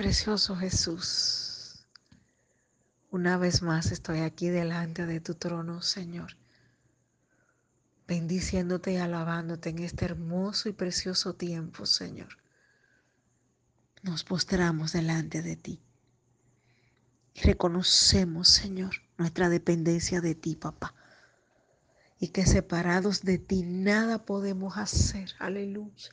Precioso Jesús, una vez más estoy aquí delante de tu trono, Señor, bendiciéndote y alabándote en este hermoso y precioso tiempo, Señor. Nos postramos delante de ti y reconocemos, Señor, nuestra dependencia de ti, papá, y que separados de ti nada podemos hacer. Aleluya.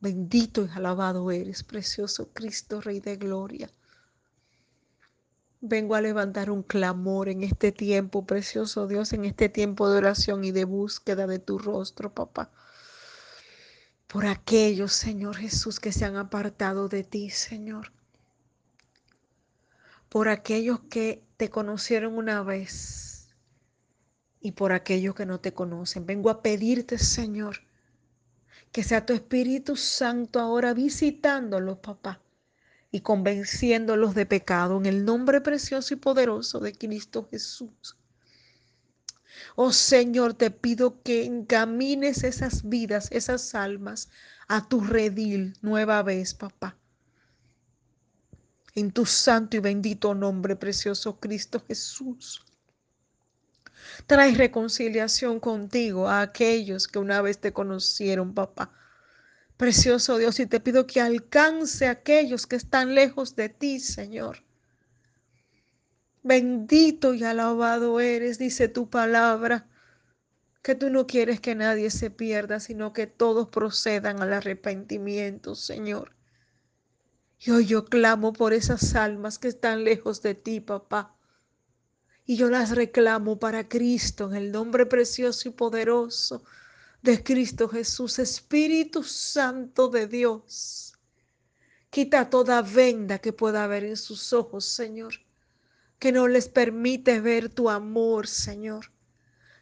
Bendito y alabado eres, precioso Cristo, Rey de Gloria. Vengo a levantar un clamor en este tiempo, precioso Dios, en este tiempo de oración y de búsqueda de tu rostro, papá. Por aquellos, Señor Jesús, que se han apartado de ti, Señor. Por aquellos que te conocieron una vez y por aquellos que no te conocen. Vengo a pedirte, Señor, que sea tu Espíritu Santo ahora visitándolos, papá, y convenciéndolos de pecado en el nombre precioso y poderoso de Cristo Jesús. Oh Señor, te pido que encamines esas vidas, esas almas a tu redil nueva vez, papá. En tu santo y bendito nombre, precioso Cristo Jesús. Trae reconciliación contigo a aquellos que una vez te conocieron, papá. Precioso Dios, y te pido que alcance a aquellos que están lejos de ti, Señor. Bendito y alabado eres, dice tu palabra, que tú no quieres que nadie se pierda, sino que todos procedan al arrepentimiento, Señor. Y hoy yo clamo por esas almas que están lejos de ti, papá. Y yo las reclamo para Cristo en el nombre precioso y poderoso de Cristo Jesús, Espíritu Santo de Dios. Quita toda venda que pueda haber en sus ojos, Señor, que no les permite ver tu amor, Señor,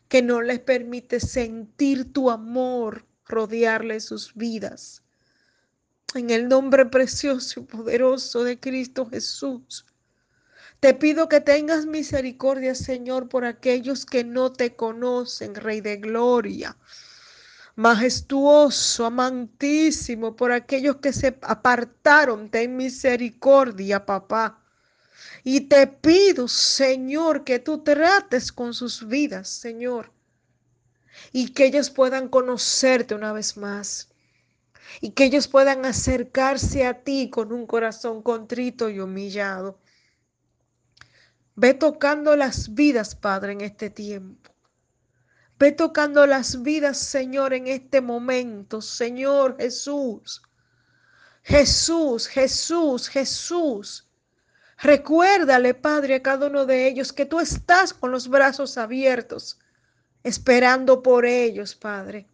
que no les permite sentir tu amor rodearle sus vidas. En el nombre precioso y poderoso de Cristo Jesús. Te pido que tengas misericordia, Señor, por aquellos que no te conocen, Rey de Gloria. Majestuoso, amantísimo, por aquellos que se apartaron, ten misericordia, papá. Y te pido, Señor, que tú trates con sus vidas, Señor. Y que ellos puedan conocerte una vez más. Y que ellos puedan acercarse a ti con un corazón contrito y humillado. Ve tocando las vidas, Padre, en este tiempo. Ve tocando las vidas, Señor, en este momento, Señor Jesús. Jesús, Jesús, Jesús. Recuérdale, Padre, a cada uno de ellos que tú estás con los brazos abiertos, esperando por ellos, Padre.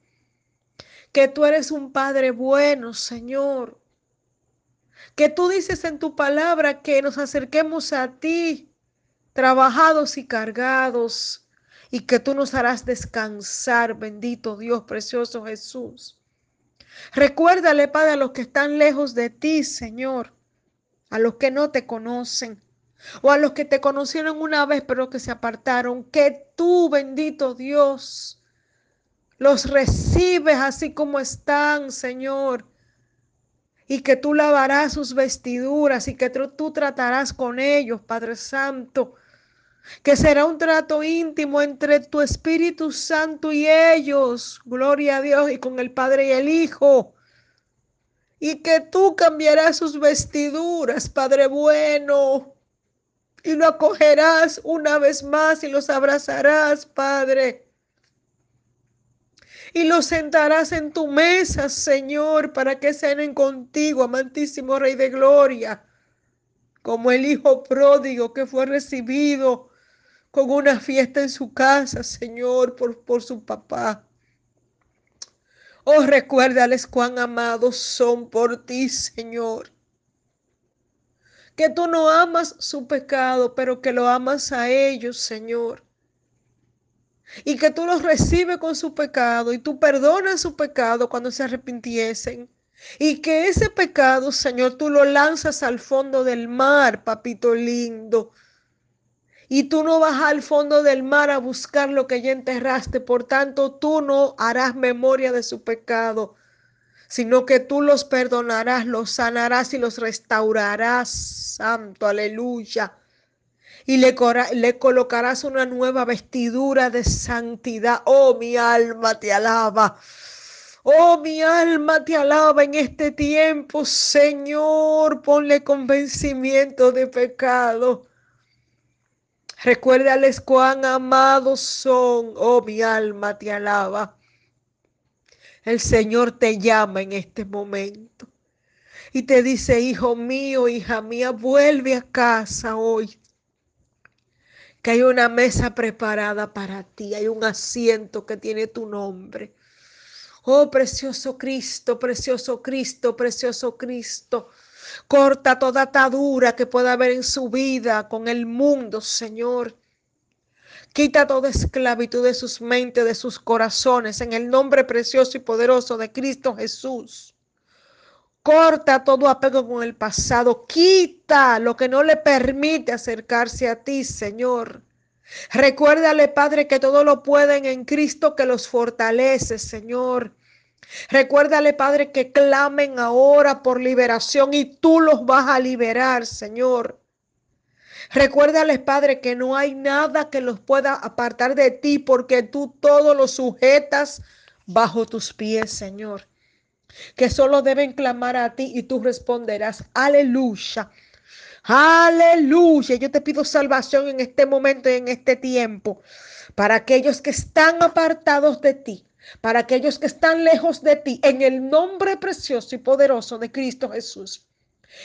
Que tú eres un Padre bueno, Señor. Que tú dices en tu palabra que nos acerquemos a ti trabajados y cargados, y que tú nos harás descansar, bendito Dios, precioso Jesús. Recuérdale, Padre, a los que están lejos de ti, Señor, a los que no te conocen, o a los que te conocieron una vez, pero que se apartaron, que tú, bendito Dios, los recibes así como están, Señor, y que tú lavarás sus vestiduras y que tú tratarás con ellos, Padre Santo, que será un trato íntimo entre tu Espíritu Santo y ellos, gloria a Dios, y con el Padre y el Hijo. Y que tú cambiarás sus vestiduras, Padre bueno, y lo acogerás una vez más y los abrazarás, Padre. Y los sentarás en tu mesa, Señor, para que cenen contigo, amantísimo Rey de Gloria, como el Hijo pródigo que fue recibido con una fiesta en su casa, Señor, por, por su papá. Oh, recuérdales cuán amados son por ti, Señor. Que tú no amas su pecado, pero que lo amas a ellos, Señor. Y que tú los recibes con su pecado y tú perdonas su pecado cuando se arrepintiesen. Y que ese pecado, Señor, tú lo lanzas al fondo del mar, papito lindo y tú no vas al fondo del mar a buscar lo que ya enterraste, por tanto tú no harás memoria de su pecado, sino que tú los perdonarás, los sanarás y los restaurarás. Santo, aleluya. Y le, le, colocarás una nueva vestidura de santidad. Oh, mi alma te alaba. Oh, mi alma te alaba en este tiempo, Señor. Ponle convencimiento de pecado. Recuérdales cuán amados son. Oh, mi alma te alaba. El Señor te llama en este momento y te dice, hijo mío, hija mía, vuelve a casa hoy. Que hay una mesa preparada para ti, hay un asiento que tiene tu nombre. Oh, precioso Cristo, precioso Cristo, precioso Cristo. Corta toda atadura que pueda haber en su vida con el mundo, Señor. Quita toda esclavitud de sus mentes, de sus corazones, en el nombre precioso y poderoso de Cristo Jesús. Corta todo apego con el pasado. Quita lo que no le permite acercarse a ti, Señor. Recuérdale, Padre, que todo lo pueden en Cristo que los fortalece, Señor. Recuérdale, Padre, que clamen ahora por liberación y tú los vas a liberar, Señor. Recuérdales, Padre, que no hay nada que los pueda apartar de ti porque tú todo lo sujetas bajo tus pies, Señor. Que solo deben clamar a ti y tú responderás. Aleluya. Aleluya. Yo te pido salvación en este momento y en este tiempo para aquellos que están apartados de ti, para aquellos que están lejos de ti, en el nombre precioso y poderoso de Cristo Jesús.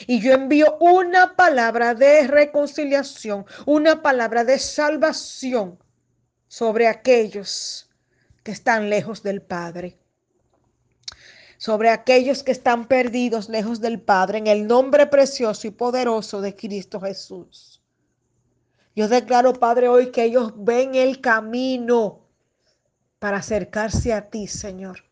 Y yo envío una palabra de reconciliación, una palabra de salvación sobre aquellos que están lejos del Padre sobre aquellos que están perdidos lejos del Padre, en el nombre precioso y poderoso de Cristo Jesús. Yo declaro, Padre, hoy que ellos ven el camino para acercarse a ti, Señor.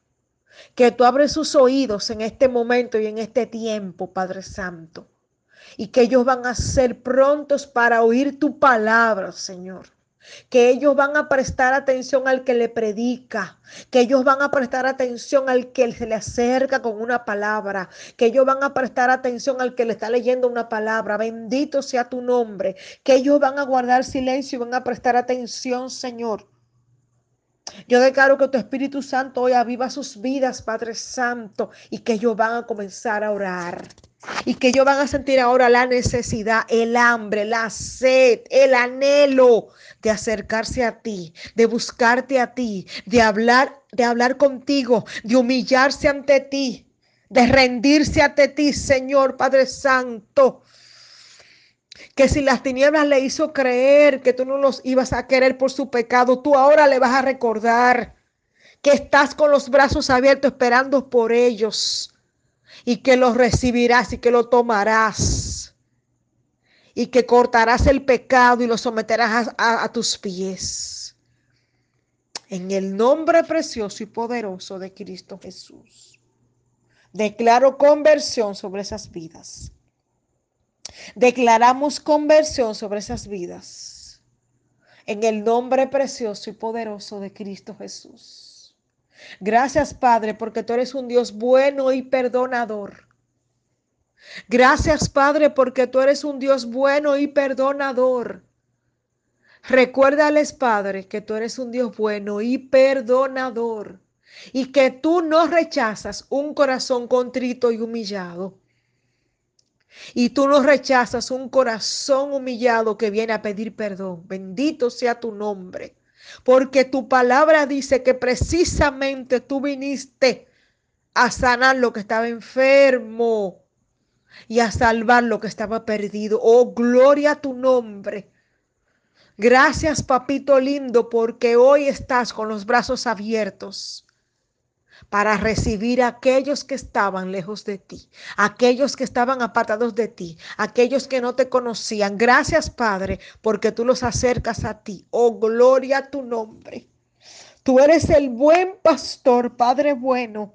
Que tú abres sus oídos en este momento y en este tiempo, Padre Santo. Y que ellos van a ser prontos para oír tu palabra, Señor que ellos van a prestar atención al que le predica, que ellos van a prestar atención al que se le acerca con una palabra, que ellos van a prestar atención al que le está leyendo una palabra. Bendito sea tu nombre, que ellos van a guardar silencio y van a prestar atención, Señor. Yo declaro que tu Espíritu Santo hoy aviva sus vidas, Padre Santo, y que ellos van a comenzar a orar y que ellos van a sentir ahora la necesidad, el hambre, la sed, el anhelo de acercarse a ti, de buscarte a ti, de hablar, de hablar contigo, de humillarse ante ti, de rendirse ante ti, Señor Padre Santo. Que si las tinieblas le hizo creer que tú no los ibas a querer por su pecado, tú ahora le vas a recordar que estás con los brazos abiertos esperando por ellos y que lo recibirás y que lo tomarás y que cortarás el pecado y lo someterás a, tus pies. En el nombre precioso y poderoso de Cristo Jesús. Declaro conversión sobre esas vidas. Declaramos conversión sobre esas vidas. En el nombre precioso y poderoso de Cristo Jesús. Gracias, Padre, porque tú eres un Dios bueno y perdonador. Gracias, Padre, porque tú eres un Dios bueno y perdonador. Recuérdales, Padre, que tú eres un Dios bueno y perdonador y que tú no rechazas un corazón contrito y humillado. Y tú no rechazas un corazón humillado que viene a pedir perdón. Bendito sea tu nombre. Porque tu palabra dice que precisamente tú viniste a sanar lo que estaba enfermo y a salvar lo que estaba perdido. Oh, gloria a tu nombre. Gracias, papito lindo, porque hoy estás con los brazos abiertos para recibir a aquellos que estaban lejos de ti, aquellos que estaban apartados de ti, aquellos que no te conocían. Gracias, Padre, porque tú los acercas a ti. Oh, gloria a tu nombre. Tú eres el buen pastor, Padre bueno.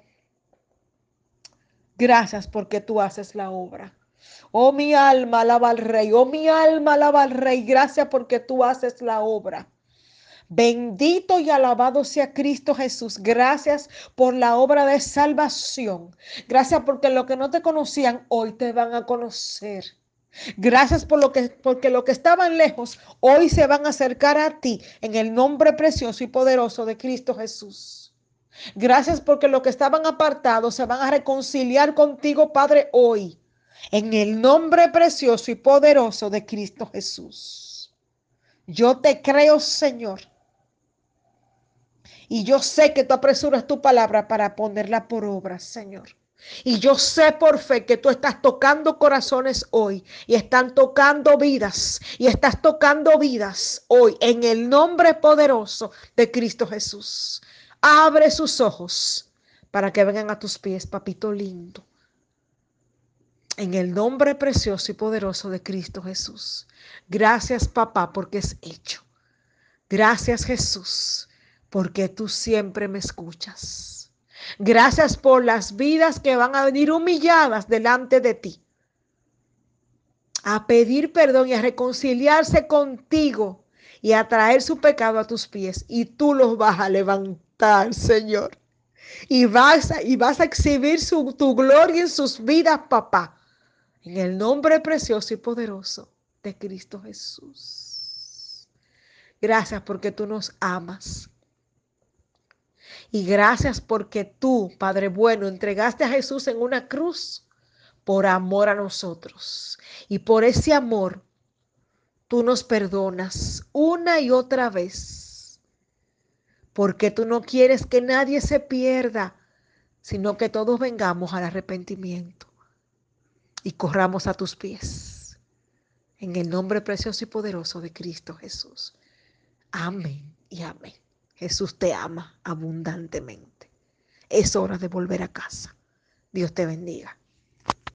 Gracias porque tú haces la obra. Oh, mi alma alaba al rey. Oh, mi alma alaba al rey. Gracias porque tú haces la obra. Bendito y alabado sea Cristo Jesús. Gracias por la obra de salvación. Gracias porque lo que no te conocían hoy te van a conocer. Gracias por lo que porque lo que estaban lejos hoy se van a acercar a ti en el nombre precioso y poderoso de Cristo Jesús. Gracias porque los que estaban apartados se van a reconciliar contigo, Padre, hoy en el nombre precioso y poderoso de Cristo Jesús. Yo te creo, Señor. Y yo sé que tú apresuras tu palabra para ponerla por obra, Señor. Y yo sé por fe que tú estás tocando corazones hoy y están tocando vidas y estás tocando vidas hoy en el nombre poderoso de Cristo Jesús. Abre sus ojos para que vengan a tus pies, papito lindo. En el nombre precioso y poderoso de Cristo Jesús. Gracias, papá, porque es hecho. Gracias, Jesús porque tú siempre me escuchas. Gracias por las vidas que van a venir humilladas delante de ti, a pedir perdón y a reconciliarse contigo y a traer su pecado a tus pies. Y tú los vas a levantar, Señor. Y vas a, y vas a exhibir su, tu gloria en sus vidas, papá. En el nombre precioso y poderoso de Cristo Jesús. Gracias porque tú nos amas. Y gracias porque tú, Padre bueno, entregaste a Jesús en una cruz por amor a nosotros. Y por ese amor, tú nos perdonas una y otra vez. Porque tú no quieres que nadie se pierda, sino que todos vengamos al arrepentimiento y corramos a tus pies. En el nombre precioso y poderoso de Cristo Jesús. Amén y amén. Jesús te ama abundantemente. Es hora de volver a casa. Dios te bendiga.